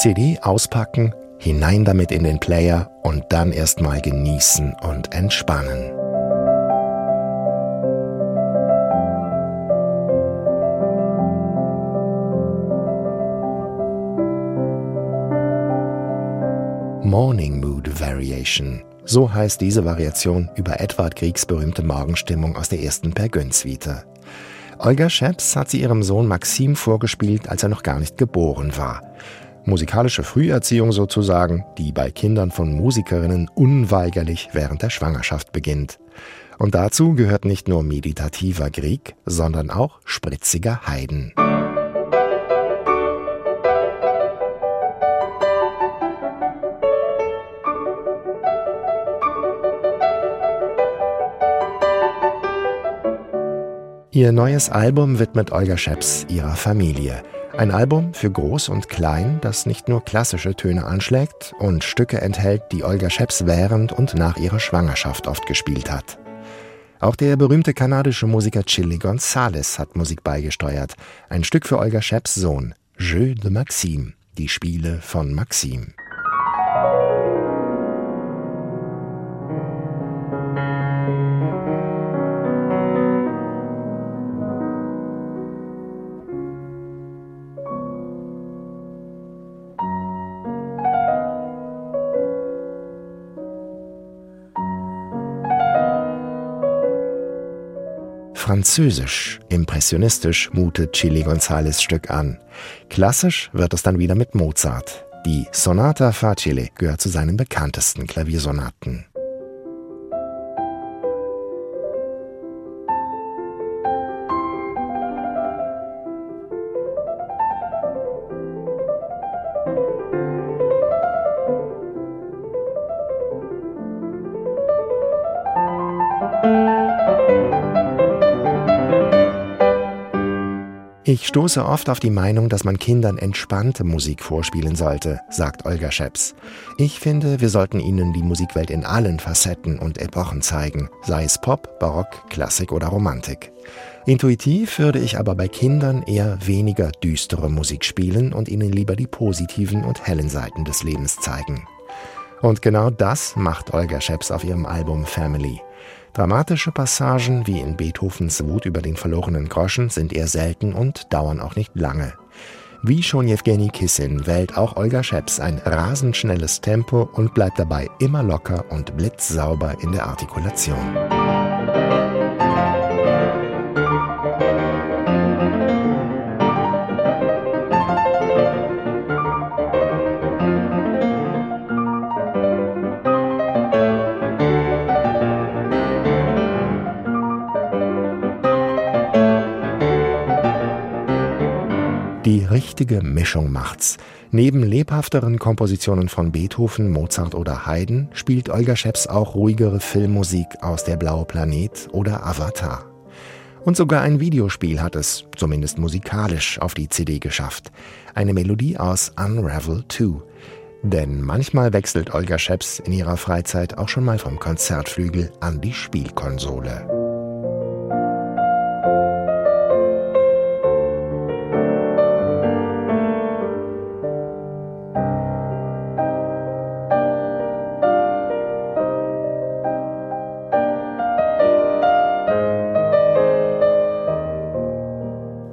CD auspacken, hinein damit in den Player und dann erstmal genießen und entspannen. Morning Mood Variation. So heißt diese Variation über Edward Griegs berühmte Morgenstimmung aus der ersten Per Gün-Suite. Olga Scheps hat sie ihrem Sohn Maxim vorgespielt, als er noch gar nicht geboren war. Musikalische Früherziehung sozusagen, die bei Kindern von Musikerinnen unweigerlich während der Schwangerschaft beginnt. Und dazu gehört nicht nur meditativer Grieg, sondern auch spritziger Heiden. Ihr neues Album widmet Olga Scheps ihrer Familie. Ein Album für Groß und Klein, das nicht nur klassische Töne anschlägt und Stücke enthält, die Olga Scheps während und nach ihrer Schwangerschaft oft gespielt hat. Auch der berühmte kanadische Musiker Chili Gonzales hat Musik beigesteuert. Ein Stück für Olga Scheps Sohn, Jeu de Maxime, die Spiele von Maxime. Französisch, impressionistisch mutet Chili Gonzales Stück an. Klassisch wird es dann wieder mit Mozart. Die Sonata Facile gehört zu seinen bekanntesten Klaviersonaten. Ich stoße oft auf die Meinung, dass man Kindern entspannte Musik vorspielen sollte, sagt Olga Scheps. Ich finde, wir sollten ihnen die Musikwelt in allen Facetten und Epochen zeigen, sei es Pop, Barock, Klassik oder Romantik. Intuitiv würde ich aber bei Kindern eher weniger düstere Musik spielen und ihnen lieber die positiven und hellen Seiten des Lebens zeigen. Und genau das macht Olga Scheps auf ihrem Album Family. Dramatische Passagen wie in Beethovens Wut über den verlorenen Groschen sind eher selten und dauern auch nicht lange. Wie schon Jewgeni Kissin wählt auch Olga Scheps ein rasend schnelles Tempo und bleibt dabei immer locker und blitzsauber in der Artikulation. Die richtige Mischung macht's. Neben lebhafteren Kompositionen von Beethoven, Mozart oder Haydn spielt Olga Scheps auch ruhigere Filmmusik aus Der blaue Planet oder Avatar. Und sogar ein Videospiel hat es, zumindest musikalisch, auf die CD geschafft. Eine Melodie aus Unravel 2. Denn manchmal wechselt Olga Scheps in ihrer Freizeit auch schon mal vom Konzertflügel an die Spielkonsole.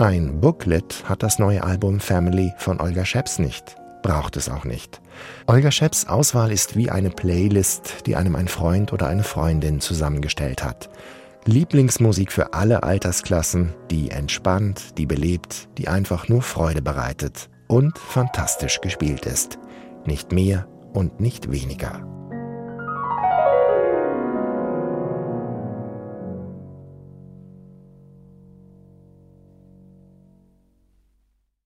Ein Booklet hat das neue Album Family von Olga Scheps nicht. Braucht es auch nicht. Olga Scheps Auswahl ist wie eine Playlist, die einem ein Freund oder eine Freundin zusammengestellt hat. Lieblingsmusik für alle Altersklassen, die entspannt, die belebt, die einfach nur Freude bereitet und fantastisch gespielt ist. Nicht mehr und nicht weniger.